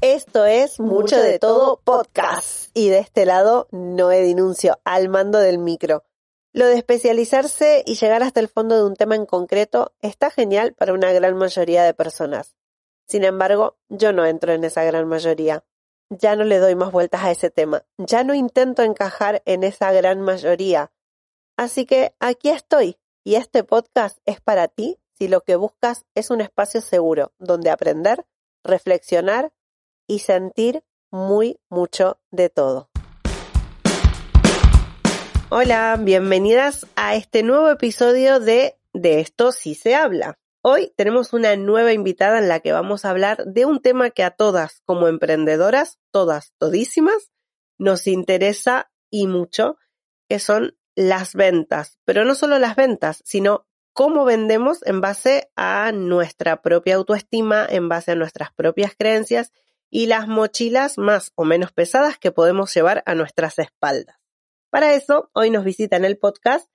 Esto es Mucho de Todo Podcast. Y de este lado, Noé Dinuncio, al mando del micro. Lo de especializarse y llegar hasta el fondo de un tema en concreto está genial para una gran mayoría de personas. Sin embargo, yo no entro en esa gran mayoría. Ya no le doy más vueltas a ese tema. Ya no intento encajar en esa gran mayoría. Así que aquí estoy. Y este podcast es para ti si lo que buscas es un espacio seguro donde aprender, reflexionar y sentir muy mucho de todo. Hola, bienvenidas a este nuevo episodio de De esto sí se habla. Hoy tenemos una nueva invitada en la que vamos a hablar de un tema que a todas como emprendedoras, todas, todísimas, nos interesa y mucho, que son las ventas. Pero no solo las ventas, sino cómo vendemos en base a nuestra propia autoestima, en base a nuestras propias creencias y las mochilas más o menos pesadas que podemos llevar a nuestras espaldas. Para eso, hoy nos visita en el podcast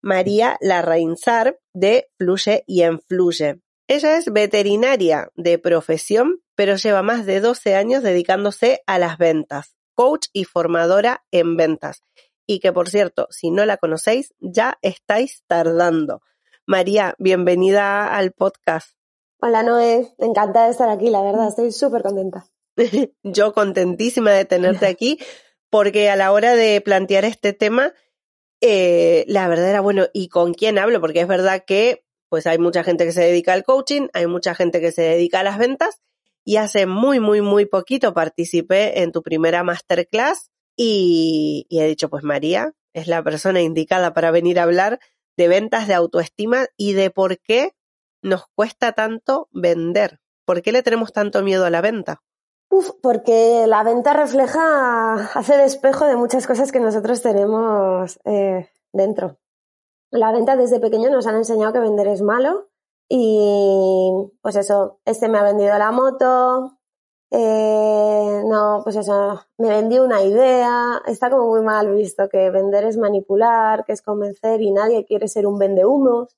María Larrainzar de Fluye y Enfluye. Ella es veterinaria de profesión, pero lleva más de 12 años dedicándose a las ventas, coach y formadora en ventas. Y que por cierto, si no la conocéis, ya estáis tardando. María, bienvenida al podcast. Hola Noé, encantada de estar aquí, la verdad, estoy súper contenta. Yo contentísima de tenerte aquí, porque a la hora de plantear este tema, eh, la verdad era, bueno, ¿y con quién hablo? Porque es verdad que pues hay mucha gente que se dedica al coaching, hay mucha gente que se dedica a las ventas, y hace muy, muy, muy poquito participé en tu primera masterclass y, y he dicho, pues María es la persona indicada para venir a hablar de ventas, de autoestima y de por qué nos cuesta tanto vender. ¿Por qué le tenemos tanto miedo a la venta? Porque la venta refleja, hace despejo de muchas cosas que nosotros tenemos eh, dentro. La venta desde pequeño nos han enseñado que vender es malo y pues eso, este me ha vendido la moto, eh, no, pues eso, me vendió una idea, está como muy mal visto que vender es manipular, que es convencer y nadie quiere ser un vendehumos.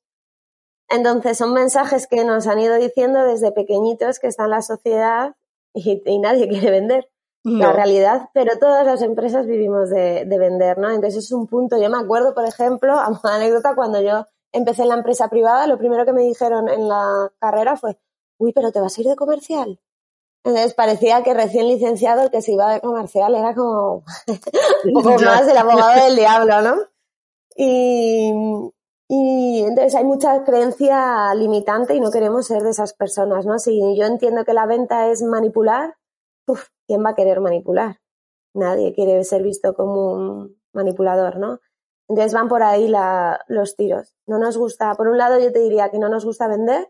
Entonces son mensajes que nos han ido diciendo desde pequeñitos que está en la sociedad y, nadie quiere vender. La realidad, pero todas las empresas vivimos de, vender, ¿no? Entonces es un punto. Yo me acuerdo, por ejemplo, a una anécdota, cuando yo empecé en la empresa privada, lo primero que me dijeron en la carrera fue, uy, pero te vas a ir de comercial. Entonces parecía que recién licenciado el que se iba de comercial era como un poco más el abogado del diablo, ¿no? Y, y entonces hay mucha creencia limitante y no queremos ser de esas personas, ¿no? Si yo entiendo que la venta es manipular, ¿quién va a querer manipular? Nadie quiere ser visto como un manipulador, ¿no? Entonces van por ahí la, los tiros. No nos gusta, por un lado yo te diría que no nos gusta vender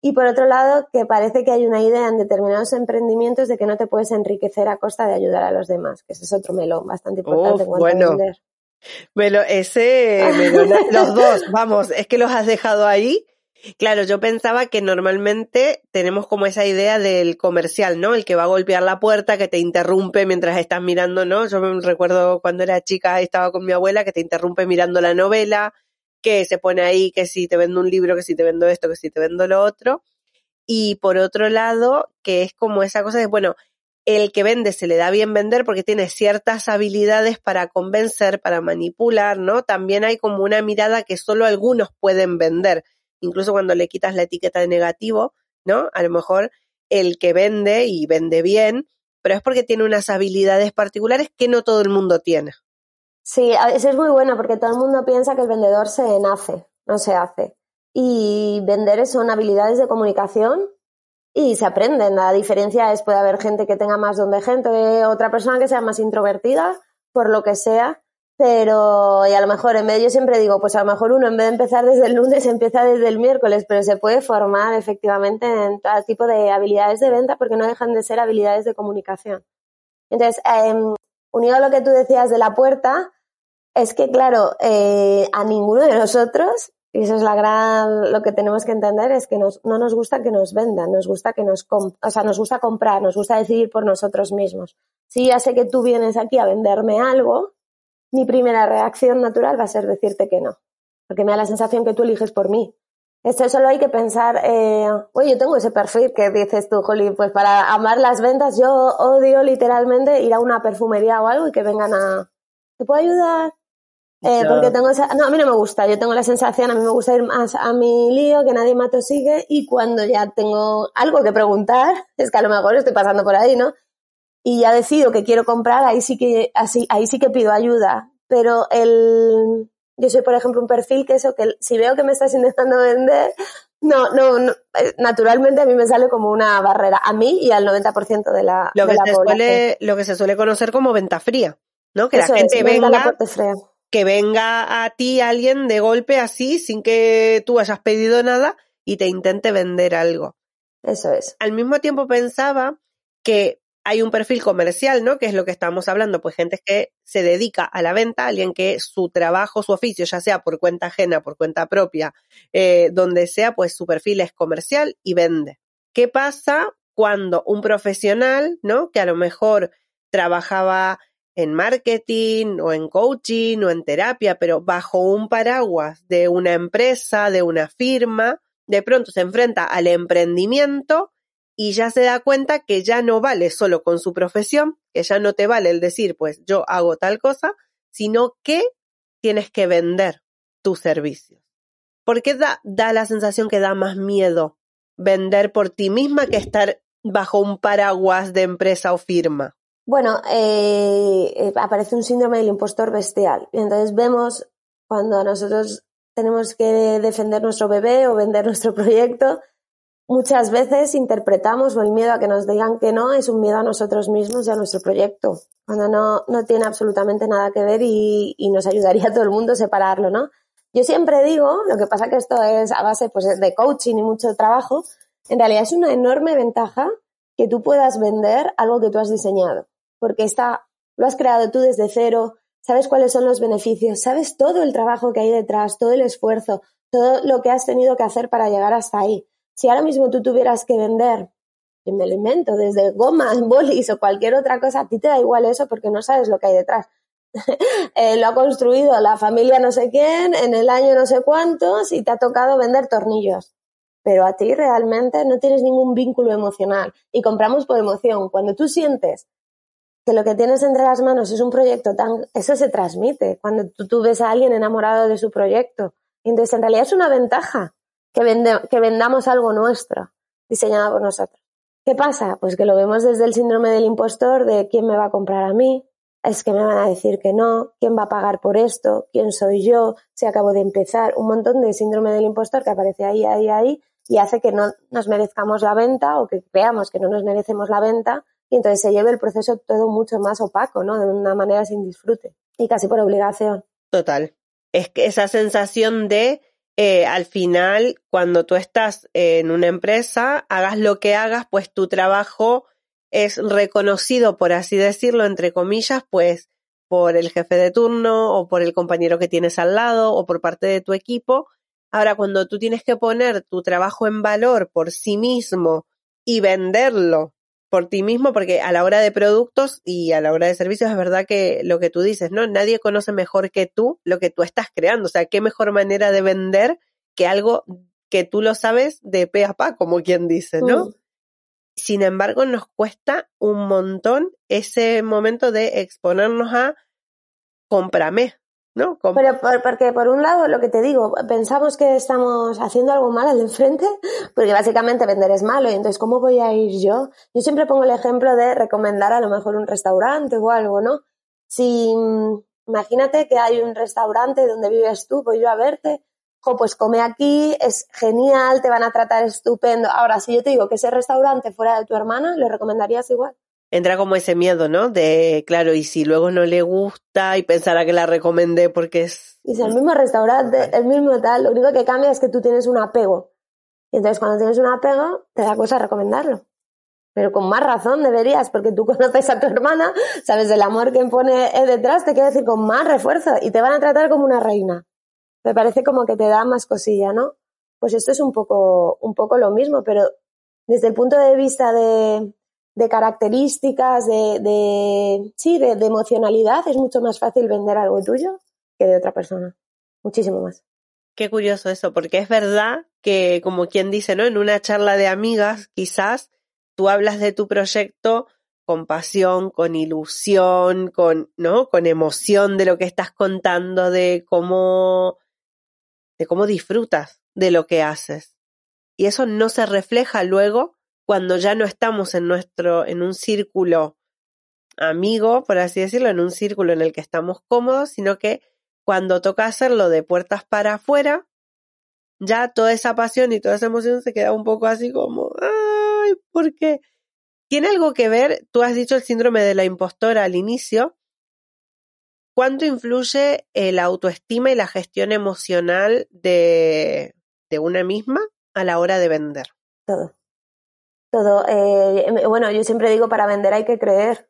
y por otro lado que parece que hay una idea en determinados emprendimientos de que no te puedes enriquecer a costa de ayudar a los demás, que ese es otro melón bastante importante en cuanto a vender. Me lo, ese, los dos, vamos, es que los has dejado ahí. Claro, yo pensaba que normalmente tenemos como esa idea del comercial, ¿no? El que va a golpear la puerta, que te interrumpe mientras estás mirando, ¿no? Yo me recuerdo cuando era chica, estaba con mi abuela, que te interrumpe mirando la novela, que se pone ahí, que si te vendo un libro, que si te vendo esto, que si te vendo lo otro. Y por otro lado, que es como esa cosa de, bueno, el que vende se le da bien vender porque tiene ciertas habilidades para convencer, para manipular, ¿no? También hay como una mirada que solo algunos pueden vender. Incluso cuando le quitas la etiqueta de negativo, ¿no? A lo mejor el que vende y vende bien, pero es porque tiene unas habilidades particulares que no todo el mundo tiene. Sí, eso es muy bueno porque todo el mundo piensa que el vendedor se nace, no se hace. Y vender son habilidades de comunicación y se aprenden. La diferencia es puede haber gente que tenga más don de gente, otra persona que sea más introvertida, por lo que sea, pero y a lo mejor en vez yo siempre digo, pues a lo mejor uno en vez de empezar desde el lunes empieza desde el miércoles, pero se puede formar efectivamente en todo tipo de habilidades de venta porque no dejan de ser habilidades de comunicación. Entonces, eh, unido a lo que tú decías de la puerta, es que claro, eh, a ninguno de nosotros y eso es la gran, lo que tenemos que entender es que nos, no nos gusta que nos vendan, nos gusta que nos, o sea, nos gusta comprar, nos gusta decidir por nosotros mismos. Si ya sé que tú vienes aquí a venderme algo, mi primera reacción natural va a ser decirte que no, porque me da la sensación que tú eliges por mí. Esto solo hay que pensar, eh, oye, yo tengo ese perfil que dices tú, Joli, pues para amar las ventas yo odio literalmente ir a una perfumería o algo y que vengan a, ¿te puedo ayudar? Eh, porque tengo esa, no, a mí no me gusta, yo tengo la sensación, a mí me gusta ir más a mi lío, que nadie me atosigue y cuando ya tengo algo que preguntar, es que a lo mejor estoy pasando por ahí, ¿no? Y ya decido que quiero comprar, ahí sí que, así, ahí sí que pido ayuda. Pero el, yo soy, por ejemplo, un perfil que eso, que si veo que me estás intentando vender, no, no, no, eh, naturalmente a mí me sale como una barrera, a mí y al 90% de la, lo de que la se población. suele, lo que se suele conocer como venta fría, ¿no? Que Eso la es, gente venga la venga, fría. Que venga a ti alguien de golpe así, sin que tú hayas pedido nada y te intente vender algo. Eso es. Al mismo tiempo pensaba que hay un perfil comercial, ¿no? Que es lo que estamos hablando, pues gente que se dedica a la venta, alguien que su trabajo, su oficio, ya sea por cuenta ajena, por cuenta propia, eh, donde sea, pues su perfil es comercial y vende. ¿Qué pasa cuando un profesional, ¿no? Que a lo mejor trabajaba en marketing o en coaching o en terapia, pero bajo un paraguas de una empresa, de una firma, de pronto se enfrenta al emprendimiento y ya se da cuenta que ya no vale solo con su profesión, que ya no te vale el decir, pues yo hago tal cosa, sino que tienes que vender tus servicios. ¿Por qué da, da la sensación que da más miedo vender por ti misma que estar bajo un paraguas de empresa o firma? Bueno, eh, eh, aparece un síndrome del impostor bestial. Y entonces vemos cuando nosotros tenemos que defender nuestro bebé o vender nuestro proyecto, muchas veces interpretamos o el miedo a que nos digan que no es un miedo a nosotros mismos y a nuestro proyecto, cuando no, no tiene absolutamente nada que ver y, y nos ayudaría a todo el mundo separarlo, ¿no? Yo siempre digo, lo que pasa que esto es a base pues, de coaching y mucho trabajo, en realidad es una enorme ventaja que tú puedas vender algo que tú has diseñado, porque está, lo has creado tú desde cero, sabes cuáles son los beneficios, sabes todo el trabajo que hay detrás, todo el esfuerzo, todo lo que has tenido que hacer para llegar hasta ahí. Si ahora mismo tú tuvieras que vender, que me lo invento, desde gomas, bolis o cualquier otra cosa, a ti te da igual eso porque no sabes lo que hay detrás. eh, lo ha construido la familia no sé quién en el año no sé cuántos y te ha tocado vender tornillos. Pero a ti realmente no tienes ningún vínculo emocional y compramos por emoción. Cuando tú sientes que lo que tienes entre las manos es un proyecto tan, eso se transmite cuando tú, ves a alguien enamorado de su proyecto. Entonces en realidad es una ventaja que, vende, que vendamos algo nuestro, diseñado por nosotros. ¿Qué pasa? Pues que lo vemos desde el síndrome del impostor de quién me va a comprar a mí, es que me van a decir que no, quién va a pagar por esto, quién soy yo, si acabo de empezar, un montón de síndrome del impostor que aparece ahí, ahí, ahí y hace que no nos merezcamos la venta o que creamos que no nos merecemos la venta y entonces se lleve el proceso todo mucho más opaco, ¿no? De una manera sin disfrute y casi por obligación. Total. Es que esa sensación de eh, al final, cuando tú estás en una empresa, hagas lo que hagas, pues tu trabajo es reconocido, por así decirlo, entre comillas, pues por el jefe de turno o por el compañero que tienes al lado o por parte de tu equipo. Ahora, cuando tú tienes que poner tu trabajo en valor por sí mismo y venderlo por ti mismo, porque a la hora de productos y a la hora de servicios es verdad que lo que tú dices, ¿no? Nadie conoce mejor que tú lo que tú estás creando. O sea, qué mejor manera de vender que algo que tú lo sabes de pe a pa, como quien dice, ¿no? Mm. Sin embargo, nos cuesta un montón ese momento de exponernos a cómprame, ¿no? Pero por- porque por un lado, lo que te digo, pensamos que estamos haciendo algo mal al de enfrente, porque básicamente vender es malo, y entonces, ¿cómo voy a ir yo? Yo siempre pongo el ejemplo de recomendar a lo mejor un restaurante o algo, ¿no? Si, mm, imagínate que hay un restaurante donde vives tú, voy yo a verte, jo, pues come aquí, es genial, te van a tratar estupendo. Ahora, si yo te digo que ese restaurante fuera de tu hermana, ¿lo recomendarías igual? Entra como ese miedo, ¿no? De, claro, y si luego no le gusta y pensará que la recomendé porque es... Y es el mismo restaurante, el mismo tal, lo único que cambia es que tú tienes un apego. Y entonces cuando tienes un apego, te da cosa recomendarlo. Pero con más razón deberías, porque tú conoces a tu hermana, sabes el amor que pone eh, detrás, te quiero decir con más refuerzo y te van a tratar como una reina. Me parece como que te da más cosilla, ¿no? Pues esto es un poco, un poco lo mismo, pero desde el punto de vista de, de características, de, de sí, de, de emocionalidad, es mucho más fácil vender algo tuyo que de otra persona. Muchísimo más. Qué curioso eso, porque es verdad que, como quien dice, ¿no? En una charla de amigas, quizás tú hablas de tu proyecto con pasión, con ilusión, con, ¿no? Con emoción de lo que estás contando, de cómo, de cómo disfrutas de lo que haces. Y eso no se refleja luego cuando ya no estamos en nuestro, en un círculo amigo, por así decirlo, en un círculo en el que estamos cómodos, sino que cuando toca hacerlo de puertas para afuera, ya toda esa pasión y toda esa emoción se queda un poco así como, ay, ¿por qué? Tiene algo que ver, tú has dicho el síndrome de la impostora al inicio, ¿cuánto influye la autoestima y la gestión emocional de, de una misma a la hora de vender? Todo. Eh, bueno, yo siempre digo, para vender hay que creer.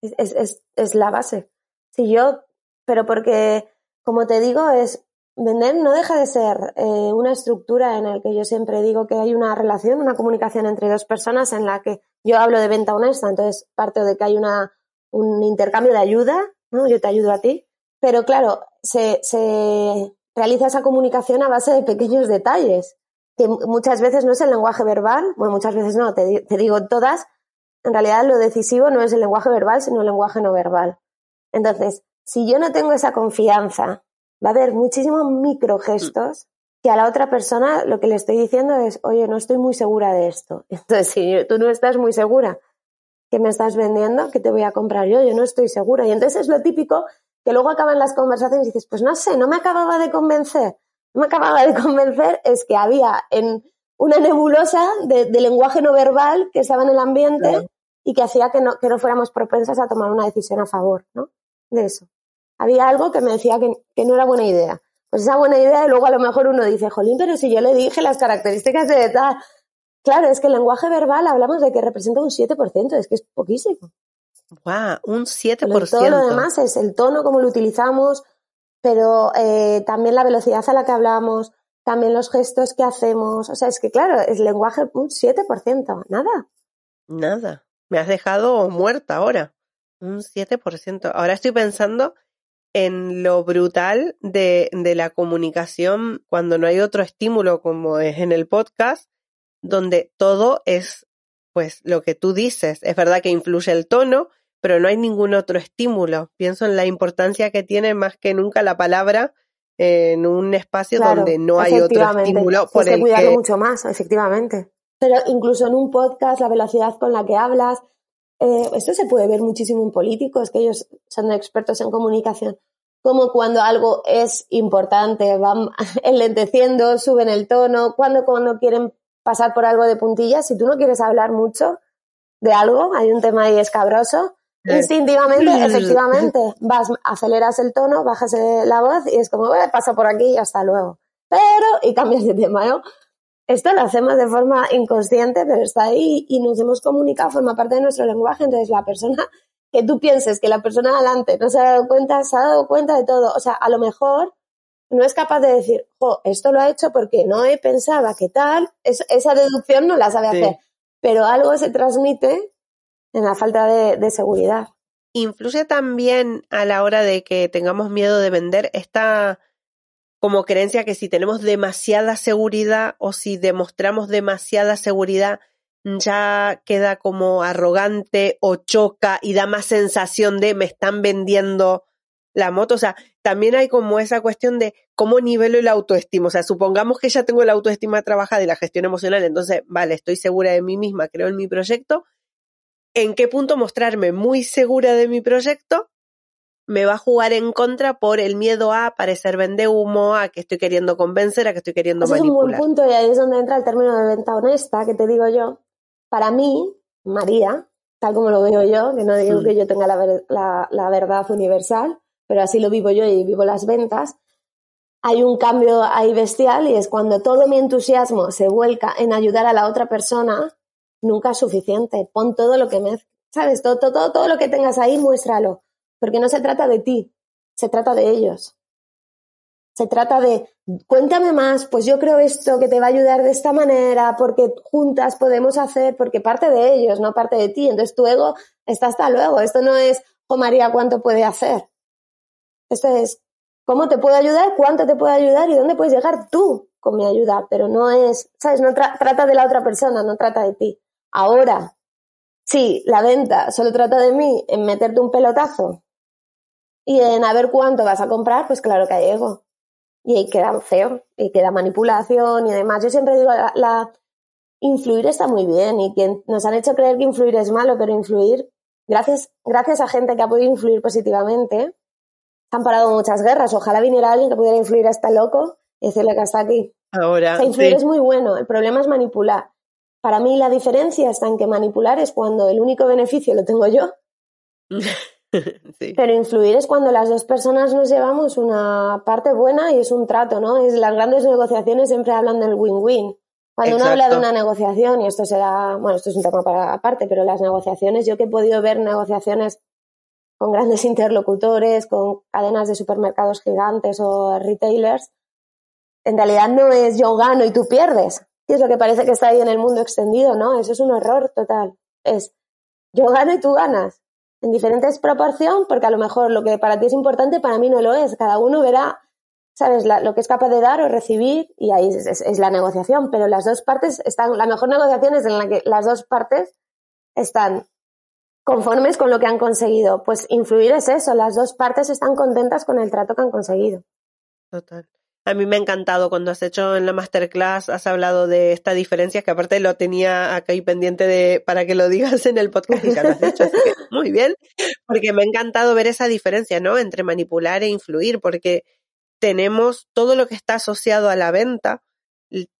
Es, es, es la base. Si yo pero porque, como te digo, es vender no deja de ser eh, una estructura en la que yo siempre digo que hay una relación, una comunicación entre dos personas en la que yo hablo de venta honesta, entonces parto de que hay una, un intercambio de ayuda, ¿no? Yo te ayudo a ti, pero claro, se, se realiza esa comunicación a base de pequeños detalles, que muchas veces no es el lenguaje verbal, bueno, muchas veces no, te, te digo todas, en realidad lo decisivo no es el lenguaje verbal, sino el lenguaje no verbal. Entonces, si yo no tengo esa confianza, va a haber muchísimos microgestos que a la otra persona lo que le estoy diciendo es, oye, no estoy muy segura de esto. Entonces, si tú no estás muy segura que me estás vendiendo, que te voy a comprar yo, yo no estoy segura. Y entonces es lo típico que luego acaban las conversaciones y dices, pues no sé, no me acababa de convencer. Me acababa de convencer es que había en una nebulosa de, lenguaje no verbal que estaba en el ambiente y que hacía que no, que no fuéramos propensas a tomar una decisión a favor, ¿no? De eso había algo que me decía que, que no era buena idea. Pues esa buena idea y luego a lo mejor uno dice, jolín, pero si yo le dije las características de tal. Claro, es que el lenguaje verbal hablamos de que representa un 7%, es que es poquísimo. ¡Guau! un 7%. todo lo demás es el tono, como lo utilizamos, pero eh, también la velocidad a la que hablamos, también los gestos que hacemos. O sea, es que claro, es lenguaje un 7%, nada. Nada. Me has dejado muerta ahora. Un 7%. Ahora estoy pensando en lo brutal de, de la comunicación cuando no hay otro estímulo como es en el podcast, donde todo es pues lo que tú dices. Es verdad que influye el tono, pero no hay ningún otro estímulo. Pienso en la importancia que tiene más que nunca la palabra en un espacio donde no hay otro estímulo. Por hay que cuidarlo mucho más, efectivamente. Pero incluso en un podcast, la velocidad con la que hablas, eh, esto se puede ver muchísimo en políticos, que ellos son expertos en comunicación, como cuando algo es importante, van enlenteciendo, suben el tono, cuando, cuando quieren pasar por algo de puntillas, si tú no quieres hablar mucho de algo, hay un tema ahí escabroso, instintivamente, efectivamente, vas, aceleras el tono, bajas la voz y es como, bueno, pasa por aquí y hasta luego. Pero, y cambias de tema, ¿no? Esto lo hacemos de forma inconsciente, pero está ahí y nos hemos comunicado, forma parte de nuestro lenguaje. Entonces, la persona que tú pienses que la persona adelante no se ha dado cuenta, se ha dado cuenta de todo. O sea, a lo mejor no es capaz de decir, jo, esto lo ha hecho porque no he pensado que tal, esa deducción no la sabe hacer. Pero algo se transmite en la falta de, de seguridad. Influye también a la hora de que tengamos miedo de vender esta como creencia que si tenemos demasiada seguridad o si demostramos demasiada seguridad ya queda como arrogante o choca y da más sensación de me están vendiendo la moto. O sea, también hay como esa cuestión de cómo nivelo el autoestima. O sea, supongamos que ya tengo la autoestima trabajada y la gestión emocional, entonces, vale, estoy segura de mí misma, creo en mi proyecto. ¿En qué punto mostrarme muy segura de mi proyecto me va a jugar en contra por el miedo a parecer vende humo, a que estoy queriendo convencer, a que estoy queriendo manipular. Es un buen punto y ahí es donde entra el término de venta honesta, que te digo yo. Para mí, María, tal como lo veo yo, que no digo que yo tenga la, la verdad universal, pero así lo vivo yo y vivo las ventas, hay un cambio ahí bestial y es cuando todo mi entusiasmo se vuelca en ayudar a la otra persona, nunca es suficiente. Pon todo lo que me, sabes, todo, todo, todo lo que tengas ahí, muéstralo porque no se trata de ti, se trata de ellos. Se trata de, cuéntame más, pues yo creo esto que te va a ayudar de esta manera, porque juntas podemos hacer, porque parte de ellos, no parte de ti. Entonces tu ego está hasta luego. Esto no es, oh María, ¿cuánto puede hacer? Esto es, cómo te puedo ayudar, cuánto te puedo ayudar y dónde puedes llegar tú con mi ayuda, pero no es, ¿sabes? No trata de la otra persona, no trata de ti. Ahora, si la venta solo trata de mí en meterte un pelotazo y en a ver cuánto vas a comprar, pues claro que hay ego. Y ahí queda feo, y queda manipulación y demás. Yo siempre digo, la, influir está muy bien y que nos han hecho creer que influir es malo, pero influir, gracias, gracias a gente que ha podido influir positivamente, han parado muchas guerras. Ojalá viniera alguien que pudiera influir hasta loco y decirle que hasta aquí. Ahora. influir es muy bueno, el problema es manipular. Para mí la diferencia está en que manipular es cuando el único beneficio lo tengo yo. Pero influir es cuando las dos personas nos llevamos una parte buena y es un trato, ¿no? Es, las grandes negociaciones siempre hablan del win-win. Cuando uno habla de una negociación, y esto será, bueno, esto es un tema para aparte, pero las negociaciones, yo que he podido ver negociaciones con grandes interlocutores, con cadenas de supermercados gigantes o retailers, en realidad no es yo gano y tú pierdes, que es lo que parece que está ahí en el mundo extendido, ¿no? Eso es un error total. Es yo gano y tú ganas, en diferentes proporción, porque a lo mejor lo que para ti es importante, para mí no lo es. Cada uno verá, ¿sabes?, lo que es capaz de dar o recibir, y ahí es, la negociación, pero las dos partes están, la mejor negociación es en la que las dos partes están conformes con lo que han conseguido. Pues influir es eso, las dos partes están contentas con el trato que han conseguido. Total. A mí me ha encantado cuando has hecho en la masterclass, has hablado de esta diferencia, que aparte lo tenía acá y pendiente de para que lo digas en el podcast y ya lo has hecho, así que muy bien, porque me ha encantado ver esa diferencia, ¿no? Entre manipular e influir, porque tenemos todo lo que está asociado a la venta,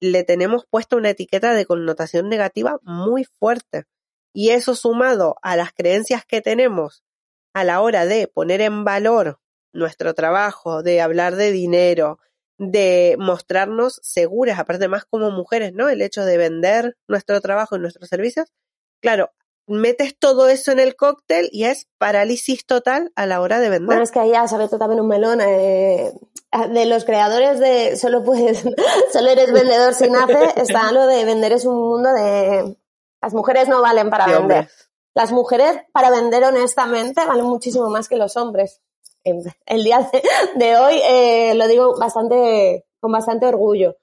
le tenemos puesto una etiqueta de connotación negativa muy fuerte. Y eso sumado a las creencias que tenemos a la hora de poner en valor nuestro trabajo, de hablar de dinero, de mostrarnos seguras, aparte más como mujeres, ¿no? El hecho de vender nuestro trabajo y nuestros servicios. Claro, metes todo eso en el cóctel y es parálisis total a la hora de vender. Bueno, es que ahí ya se tú también un melón. Eh, de los creadores de solo puedes, solo eres vendedor si nace, está lo de vender es un mundo de las mujeres no valen para vender. Las mujeres para vender honestamente valen muchísimo más que los hombres el día de, hoy eh, lo digo bastante, con bastante orgullo.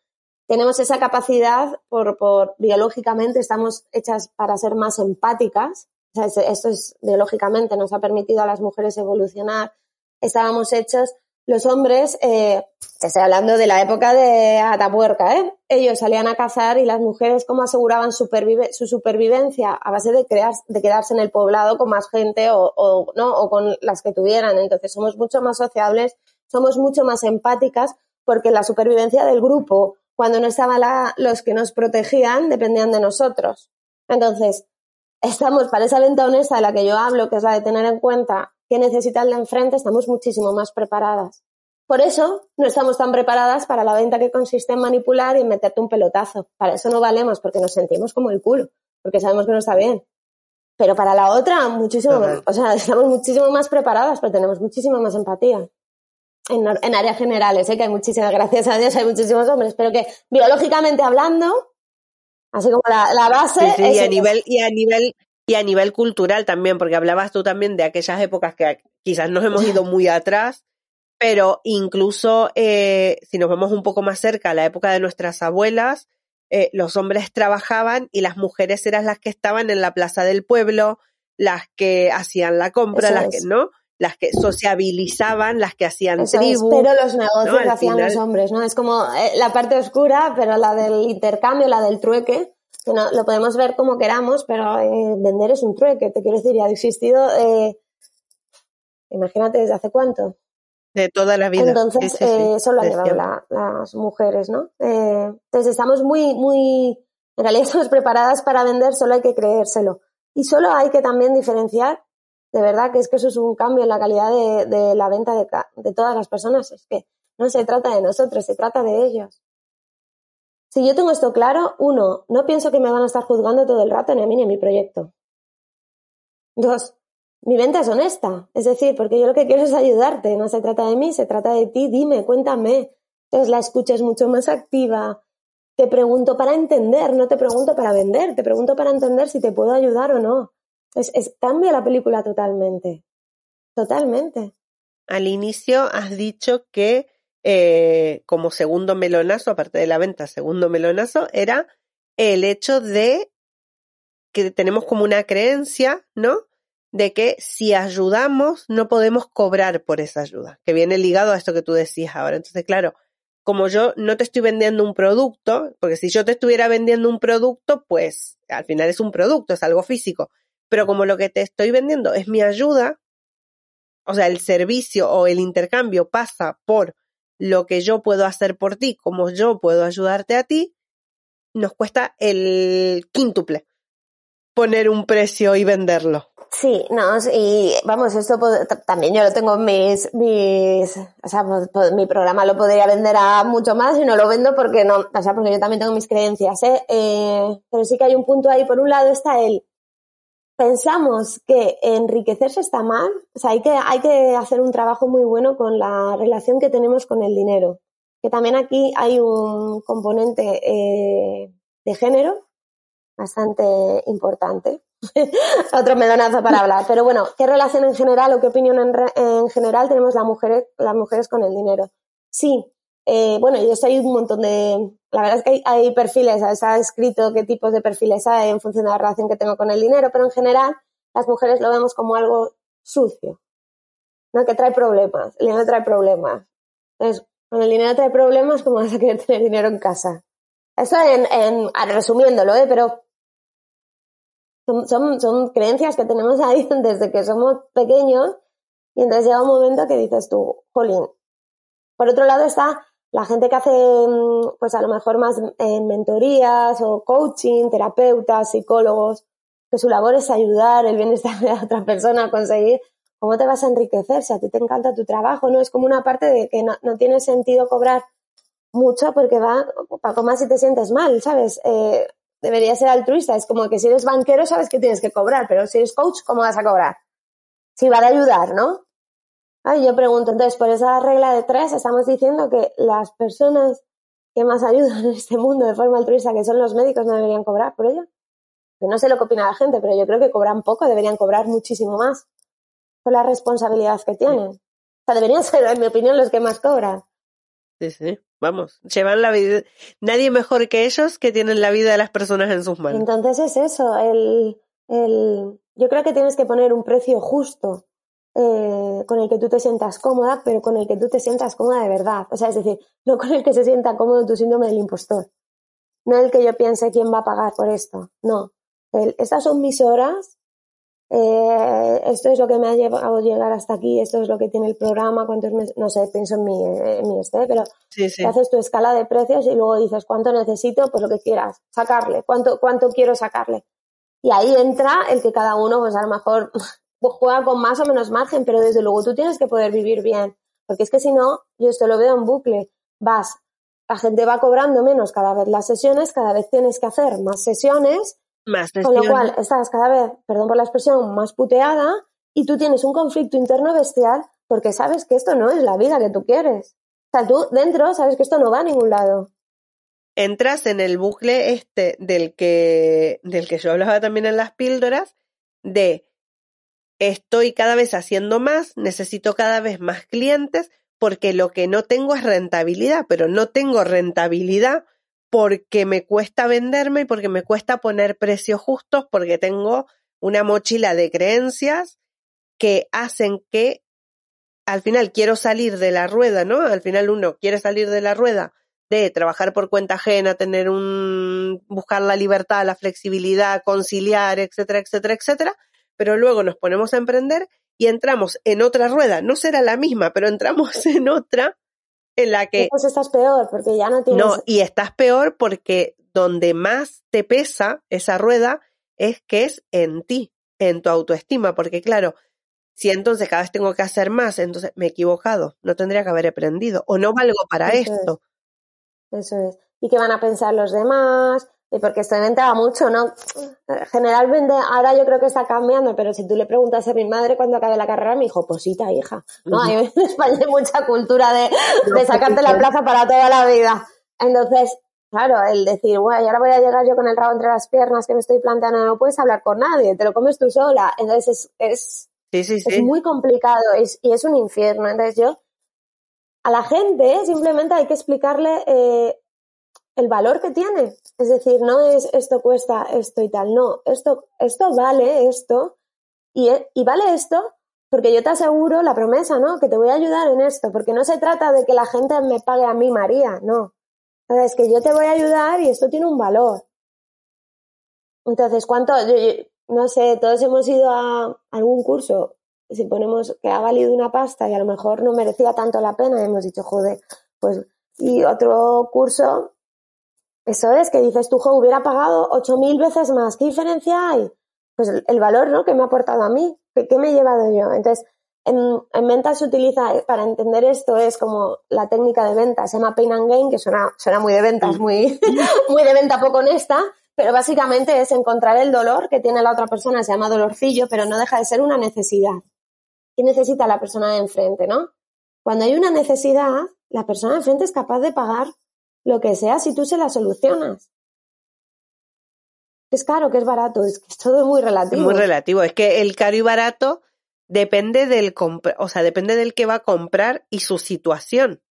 Tenemos esa capacidad por, por biológicamente, estamos hechas para ser más empáticas. O sea, esto es biológicamente, nos ha permitido a las mujeres evolucionar. Estábamos hechos los hombres, eh, estoy hablando de la época de Atapuerca, ¿eh? ellos salían a cazar y las mujeres cómo aseguraban su supervivencia a base de quedarse en el poblado con más gente o, ¿no? o con las que tuvieran. Entonces somos mucho más sociables, somos mucho más empáticas porque la supervivencia del grupo, cuando no estaban los que nos protegían, dependían de nosotros. Entonces, estamos para esa venta honesta de la que yo hablo, que es la de tener en cuenta que necesita el de enfrente, estamos muchísimo más preparadas. Por eso no estamos tan preparadas para la venta que consiste en manipular y en meterte un pelotazo. Para eso no valemos, porque nos sentimos como el culo, porque sabemos que no está bien. Pero para la otra, muchísimo, o sea, estamos muchísimo más preparadas, pero tenemos muchísima más empatía. En, en áreas generales, ¿eh? que hay muchísimas, gracias a Dios, hay muchísimos hombres, pero que biológicamente hablando, así como la, la base. Sí, y a nivel, y a nivel, y a nivel cultural también, porque hablabas tú también de aquellas épocas que quizás nos hemos ido muy atrás, pero incluso eh, si nos vemos un poco más cerca a la época de nuestras abuelas, eh, los hombres trabajaban y las mujeres eran las que estaban en la plaza del pueblo, las que hacían la compra, las que, ¿no? Las que sociabilizaban, las que hacían tribu. pero los negocios hacían los hombres, ¿no? Es como eh, la parte oscura, pero la del intercambio, la del trueque, lo podemos ver como queramos, pero eh, vender es un trueque, te quiero decir, ya ha existido, eh, imagínate desde hace cuánto. De toda la vida. Entonces, eh, eso lo han llevado las mujeres, ¿no? entonces estamos muy, muy, en realidad estamos preparadas para vender, solo hay que creérselo. Y solo hay que también diferenciar, de verdad, que es que eso es un cambio en la calidad de, de la venta de, de todas las personas. Es que no se trata de nosotros, se trata de ellos. Si yo tengo esto claro, uno, no pienso que me van a estar juzgando todo el rato ni a mí ni a mi proyecto. Dos, mi venta es honesta. Es decir, porque yo lo que quiero es ayudarte. No se trata de mí, se trata de ti. Dime, cuéntame. Entonces la escucha es mucho más activa. Te pregunto para entender, no te pregunto para vender. Te pregunto para entender si te puedo ayudar o no. Es, es, cambia la película totalmente. Totalmente. al inicio has dicho que eh, como segundo melonazo, aparte de la venta, segundo melonazo, era el hecho de que tenemos como una creencia, ¿no? De que si ayudamos no podemos cobrar por esa ayuda, que viene ligado a esto que tú decías ahora. Entonces, claro, como yo no te estoy vendiendo un producto, porque si yo te estuviera vendiendo un producto, pues al final es un producto, es algo físico. Pero como lo que te estoy vendiendo es mi ayuda, o sea, el servicio o el intercambio pasa por lo que yo puedo hacer por ti, como yo puedo ayudarte a ti, nos cuesta el quíntuple poner un precio y venderlo. Sí, no, y vamos, esto también yo lo tengo en mis, mis, o sea, mi programa lo podría vender a mucho más y no lo vendo porque no, o sea, porque yo también tengo mis creencias, ¿eh? eh pero sí que hay un punto ahí, por un lado está el, pensamos que enriquecerse está mal, o sea, hay que, hay que hacer un trabajo muy bueno con la relación que tenemos con el dinero. Que también aquí hay un componente eh, de género bastante importante. Otro melonazo para hablar. Pero bueno, ¿qué relación en general o qué opinión en, en general tenemos las mujeres, las mujeres con el dinero? Sí, eh, bueno, yo soy un montón de, la verdad es que hay, perfiles, se ha escrito qué tipos de perfiles hay en función de la relación que tengo con el dinero, pero en general las mujeres lo vemos como algo sucio, ¿no? Que trae problemas, el dinero trae problemas. Entonces, cuando el dinero trae problemas, ¿cómo vas a querer tener dinero en casa? Eso en, en resumiéndolo, ¿eh? Pero son, son, son creencias que tenemos ahí desde que somos pequeños y entonces llega un momento que dices tú, jolín. Por otro lado está la gente que hace, mm, pues a lo mejor más en mentorías o coaching, terapeutas, psicólogos, que su labor es ayudar el bienestar de la otra persona a conseguir, ¿cómo te vas a enriquecer? Si a ti te encanta tu trabajo, ¿no? Es como una parte de que no, tiene sentido cobrar mucho porque va, para más si te sientes mal, ¿sabes? Eh, debería ser altruista. Es como que si eres banquero sabes que tienes que cobrar, pero si eres coach, ¿cómo vas a cobrar? Si va a ayudar, ¿no? Ay, yo pregunto, entonces, por esa regla de tres, estamos diciendo que las personas que más ayudan en este mundo de forma altruista, que son los médicos, no deberían cobrar por ello. Que no sé lo que opina la gente, pero yo creo que cobran poco, deberían cobrar muchísimo más por la responsabilidad que tienen. O sea, deberían ser, en mi opinión, los que más cobran. Sí, sí. Vamos, llevan la vida. Nadie mejor que ellos que tienen la vida de las personas en sus manos. Entonces es eso, el, el, yo creo que tienes que poner un precio justo eh, con el que tú te sientas cómoda, pero con el que tú te sientas cómoda de verdad. O sea, es decir, no con el que se sienta cómodo tu síndrome del impostor. No el que yo piense quién va a pagar por esto. No. estas son mis horas. Eh, esto es lo que me ha llevado a llegar hasta aquí. Esto es lo que tiene el programa. Cuántos meses, no sé, pienso en mi, en mi este, pero haces tu escala de precios y luego dices cuánto necesito, pues lo que quieras, sacarle, cuánto, cuánto quiero sacarle. Y ahí entra el que cada uno, pues a lo mejor pues juega con más o menos margen, pero desde luego tú tienes que poder vivir bien, porque es que si no, yo esto lo veo en bucle, vas, la gente va cobrando menos cada vez las sesiones, cada vez tienes que hacer más sesiones, más con lo cual estás cada vez, perdón por la expresión, más puteada y tú tienes un conflicto interno bestial porque sabes que esto no es la vida que tú quieres. O sea, tú dentro sabes que esto no va a ningún lado. Entras en el bucle este del que, del que yo hablaba también en las píldoras, de estoy cada vez haciendo más, necesito cada vez más clientes porque lo que no tengo es rentabilidad, pero no tengo rentabilidad porque me cuesta venderme y porque me cuesta poner precios justos porque tengo una mochila de creencias que hacen que al final quiero salir de la rueda, ¿no? Al final uno quiere salir de la rueda de trabajar por cuenta ajena, tener un, buscar la libertad, la flexibilidad, conciliar, etcétera, etcétera, etcétera, pero luego nos ponemos a emprender y entramos en otra rueda. No será la misma, pero entramos en otra en la que... Pues estás peor, porque ya no tienes... No, y estás peor porque donde más te pesa esa rueda es que es en ti, en tu autoestima, porque claro, si entonces cada vez tengo que hacer más, entonces me he equivocado, no tendría que haber aprendido o no valgo para esto. Eso es. ¿Y qué van a pensar los demás? Y porque esto me entraba mucho, ¿no? Generalmente, ahora yo creo que está cambiando, pero si tú le preguntas a mi madre cuando acabe la carrera, me dijo, posita, hija. No, hay en España hay mucha cultura de, de sacarte la plaza para toda la vida. Entonces, claro, el decir, bueno, y ahora voy a llegar yo con el rabo entre las piernas que me estoy planteando, no puedes hablar con nadie, te lo comes tú sola. Entonces es, es Sí, sí, sí. Es muy complicado es, y es un infierno. Entonces yo, a la gente simplemente hay que explicarle eh, el valor que tiene. Es decir, no es esto cuesta esto y tal, no, esto, esto vale esto y, y vale esto porque yo te aseguro la promesa, ¿no? Que te voy a ayudar en esto, porque no se trata de que la gente me pague a mí, María, no. Es que yo te voy a ayudar y esto tiene un valor. Entonces, ¿cuánto? no sé, todos hemos ido a algún curso, si ponemos que ha valido una pasta y a lo mejor no merecía tanto la pena, hemos dicho, joder, pues, y otro curso, eso es, que dices tú, jo, hubiera pagado ocho mil veces más, ¿qué diferencia hay? Pues el, valor, ¿no? Que me ha aportado a mí, ¿qué, me he llevado yo? Entonces, en, en, ventas se utiliza, eh, para entender esto, es como la técnica de ventas, se llama Pain and Gain, que suena, suena muy de ventas, muy, muy de venta poco honesta, pero básicamente es encontrar el dolor que tiene la otra persona, se llama dolorcillo, pero no deja de ser una necesidad. ¿Qué necesita la persona de enfrente, no? Cuando hay una necesidad, la persona de enfrente es capaz de pagar lo que sea si tú se la solucionas. Es caro, que es barato, es que es todo muy relativo. muy relativo, es que el caro y barato depende del o sea, depende del que va a comprar y su situación.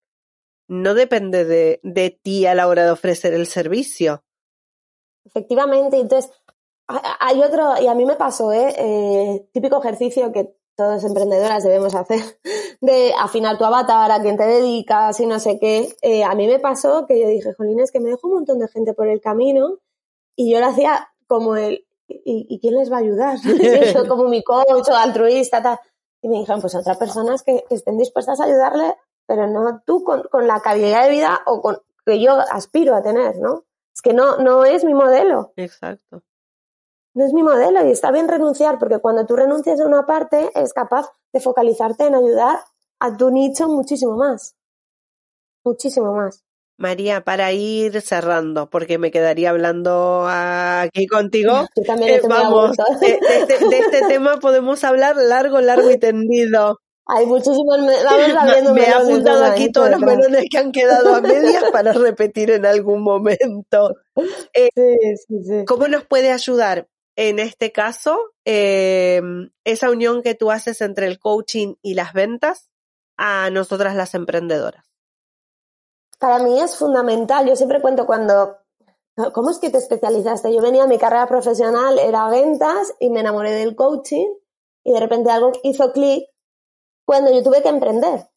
No depende de, de ti a la hora de ofrecer el servicio. Efectivamente, entonces hay otro, y a mí me pasó, ¿eh? ¿eh? típico ejercicio que todas emprendedoras debemos hacer, de afinar tu avatar, a quién te dedicas y no sé qué. Eh, a mí me pasó que yo dije, Jolín, es que me dejo un montón de gente por el camino y yo lo hacía como el, ¿y, quién les va a ayudar? yo como mi coach o altruista, tal. Y me dijeron, pues otras personas que, estén dispuestas a ayudarle, pero no tú con, con la calidad de vida o con que yo aspiro a tener, ¿no? Es que no, no es mi modelo. Exacto. No es mi modelo y está bien renunciar porque cuando tú renuncias a una parte es capaz de focalizarte en ayudar a tu nicho muchísimo más. Muchísimo más. María, para ir cerrando, porque me quedaría hablando aquí contigo. Yo también eh, vamos, de, este, de, este, tema podemos hablar largo, largo y tendido. Hay muchísimos, vamos Me he apuntado aquí todos los melones que han quedado a medias para repetir en algún momento. Eh, sí, sí, sí. ¿Cómo nos puede ayudar en este caso eh, esa unión que tú haces entre el coaching y las ventas a nosotras las emprendedoras? Para mí es fundamental. Yo siempre cuento cuando ¿Cómo es que te especializaste? Yo venía, mi carrera profesional era ventas y me enamoré del coaching y de repente algo hizo clic cuando yo tuve que emprender.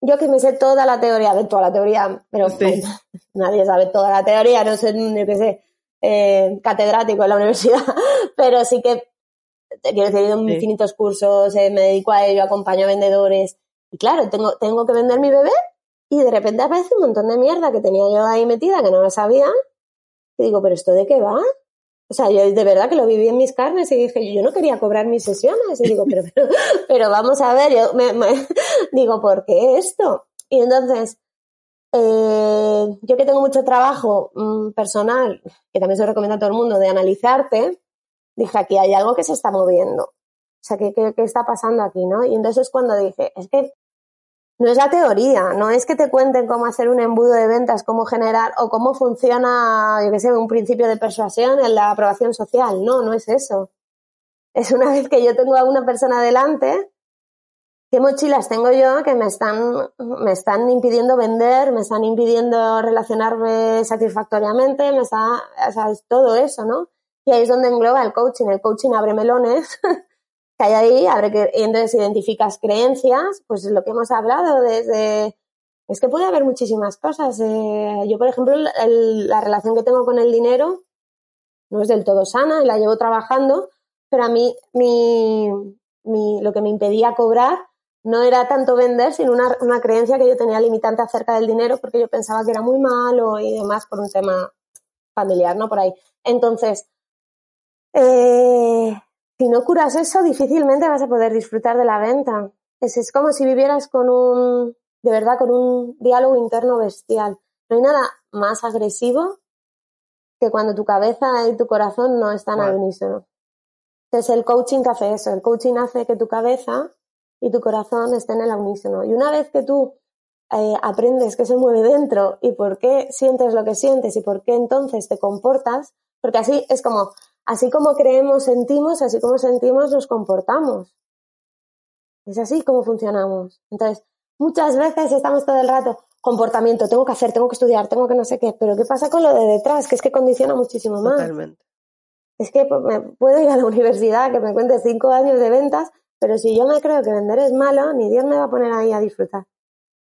Yo que me sé toda la teoría, de toda la teoría, pero nadie sabe toda la teoría, no sé, yo qué sé, eh, catedrático en la universidad, pero sí que he tenido infinitos cursos, eh, me dedico a ello, acompaño a vendedores. Y claro, tengo, tengo que vender mi bebé y de repente aparece un montón de mierda que tenía yo ahí metida que no lo sabía. Y digo, ¿pero esto de qué va? O sea, yo de verdad que lo viví en mis carnes y dije, yo no quería cobrar mis sesiones. Y digo, pero, pero, vamos a ver, yo me, digo, ¿por qué esto? Y entonces, eh, yo que tengo mucho trabajo mm, personal, que también se recomienda a todo el mundo, de analizarte, dije, aquí hay algo que se está moviendo. O sea, ¿qué, qué, está pasando aquí, no? Y entonces es cuando dije, es que no es la teoría, no es que te cuenten cómo hacer un embudo de ventas, cómo generar o cómo funciona, yo qué sé, un principio de persuasión en la aprobación social. No, no es eso. Es una vez que yo tengo a una persona delante, qué mochilas tengo yo que me están, me están impidiendo vender, me están impidiendo relacionarme satisfactoriamente, me está, o sea, es todo eso, ¿no? Y ahí es donde engloba el coaching. El coaching abre melones que hay ahí, abre que, y entonces identificas creencias, pues lo que hemos hablado desde, es que puede haber muchísimas cosas. Eh, yo, por ejemplo, la relación que tengo con el dinero no es del todo sana, la llevo trabajando, pero a mí mi, mi, lo que me impedía cobrar no era tanto vender, sino una, una creencia que yo tenía limitante acerca del dinero porque yo pensaba que era muy malo y demás por un tema familiar, ¿no? Por ahí. Entonces, eh, si no curas eso, difícilmente vas a poder disfrutar de la venta. Es, es como si vivieras con un, de verdad, con un diálogo interno bestial. No hay nada más agresivo que cuando tu cabeza y tu corazón no están al unísono. Entonces el coaching que hace eso, el coaching hace que tu cabeza y tu corazón estén en el unísono. Y una vez que tú eh, aprendes qué se mueve dentro y por qué sientes lo que sientes y por qué entonces te comportas, porque así es como Así como creemos, sentimos, así como sentimos, nos comportamos. Es así como funcionamos. Entonces, muchas veces estamos todo el rato, comportamiento, tengo que hacer, tengo que estudiar, tengo que no sé qué, pero ¿qué pasa con lo de detrás? Que es que condiciona muchísimo más. Totalmente. Es que pues, me puedo ir a la universidad, que me cuente cinco años de ventas, pero si yo me creo que vender es malo, ni Dios me va a poner ahí a disfrutar.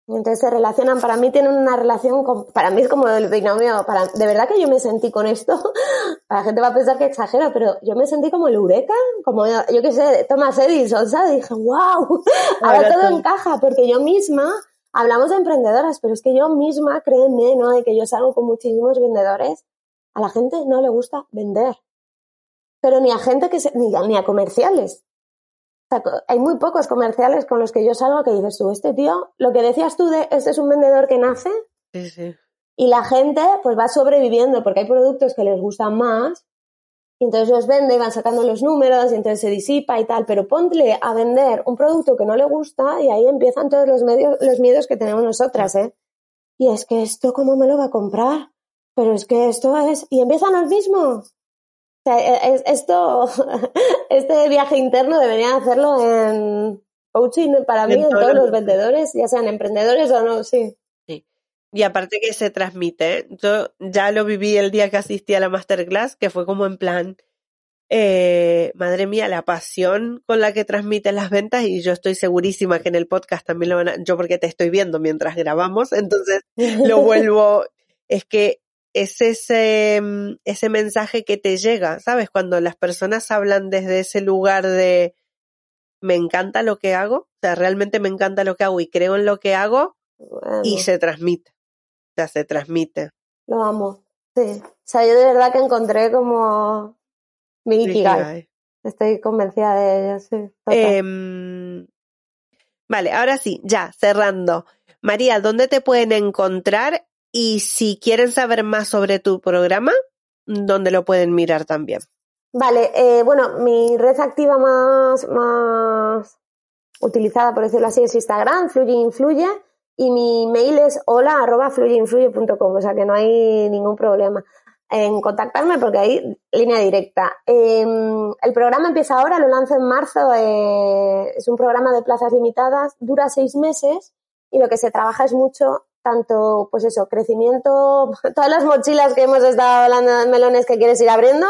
Y entonces se relacionan, para mí tienen una relación, con, para mí es como el binomio, para, de verdad que yo me sentí con esto, la gente va a pensar que exagero, pero yo me sentí como el Eureka, como yo qué sé, Thomas Edison, ¿sabes? dije, wow, ahora todo encaja, porque yo misma, hablamos de emprendedoras, pero es que yo misma, créeme, ¿no? De que yo salgo con muchísimos vendedores, a la gente no le gusta vender, pero ni a gente que se, ni, ni a comerciales hay muy pocos comerciales con los que yo salgo que dices tú, este tío, lo que decías tú de este es un vendedor que nace sí, sí. y la gente pues va sobreviviendo porque hay productos que les gustan más y entonces los vende y van sacando los números y entonces se disipa y tal, pero ponle a vender un producto que no le gusta y ahí empiezan todos los, medios, los miedos que tenemos nosotras, ¿eh? Y es que esto, ¿cómo me lo va a comprar? Pero es que esto es... Y empiezan los mismos. E, esto, este viaje interno debería hacerlo en coaching para mí, en, todos los vendedores, ya sean emprendedores o no, sí. Sí. Y aparte que se transmite, yo ya lo viví el día que asistí a la masterclass, que fue como en plan, eh, madre mía, la pasión con la que transmiten las ventas y yo estoy segurísima que en el podcast también lo van a, yo porque te estoy viendo mientras grabamos, entonces lo vuelvo, es que es ese, mm, ese mensaje que te llega, ¿sabes? Cuando las personas hablan desde ese lugar de me encanta lo que hago, o sea, realmente me encanta lo que hago y creo en lo que hago y se transmite, o sea, se transmite. Lo amo, sí. O sea, yo de verdad que encontré como mi Ikigai. Estoy convencida de ello, sí. Em, vale, ahora sí, ya, cerrando. María, ¿dónde te pueden encontrar y si quieren saber más sobre tu programa, ¿dónde lo pueden mirar también? Vale, eh, bueno, mi red activa más, más utilizada, por decirlo así, es Instagram, Fluye Influye, y mi mail es hola arroba fluyeinfluye.com, o sea que no hay ningún problema en contactarme porque hay línea directa. Em, el programa empieza ahora, lo lanzo en marzo, eh, es un programa de plazas limitadas, dura seis meses y lo que se trabaja es mucho tanto, pues eso, crecimiento, todas las mochilas que hemos estado hablando de melones que quieres ir abriendo,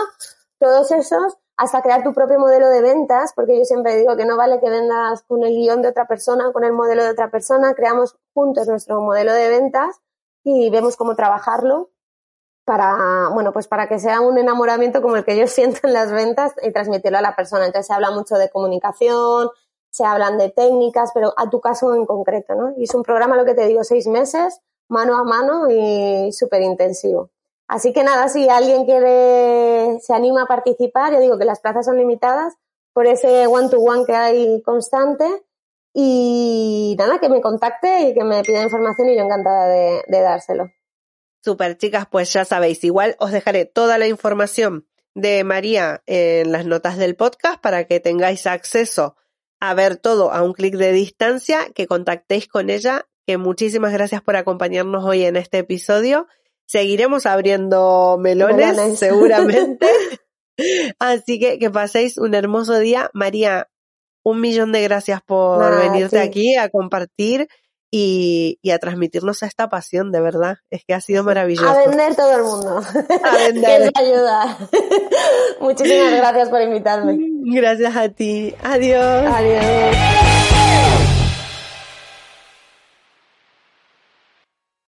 todos esos, hasta crear tu propio modelo de ventas, porque yo siempre digo que no vale que vendas con el guion de otra persona, con el modelo de otra persona, creamos juntos nuestro modelo de ventas y vemos cómo trabajarlo para, bueno, pues para que sea un enamoramiento como el que yo siento en las ventas y transmitirlo a la persona. Entonces se habla mucho de comunicación, se hablan de técnicas, pero a tu caso en concreto, ¿no? Y es un programa, lo que te digo, seis meses, mano a mano y súper intensivo. Así que nada, si alguien quiere, se anima a participar, yo digo que las plazas son limitadas por ese one-to-one que hay constante y nada, que me contacte y que me pida información y yo encantada de, de dárselo. Super chicas, pues ya sabéis, igual os dejaré toda la información de María en las notas del podcast para que tengáis acceso a ver todo a un clic de distancia, que contactéis con ella, que muchísimas gracias por acompañarnos hoy en este episodio. Seguiremos abriendo melones, seguramente. Así que que paséis un hermoso día. María, un millón de gracias por venirte aquí a compartir y, y, a transmitirnos esta pasión, de verdad. Es que ha sido maravilloso. A vender todo el mundo. A vender. que ayuda. Muchísimas gracias por invitarme. Gracias a ti. Adiós. Adiós.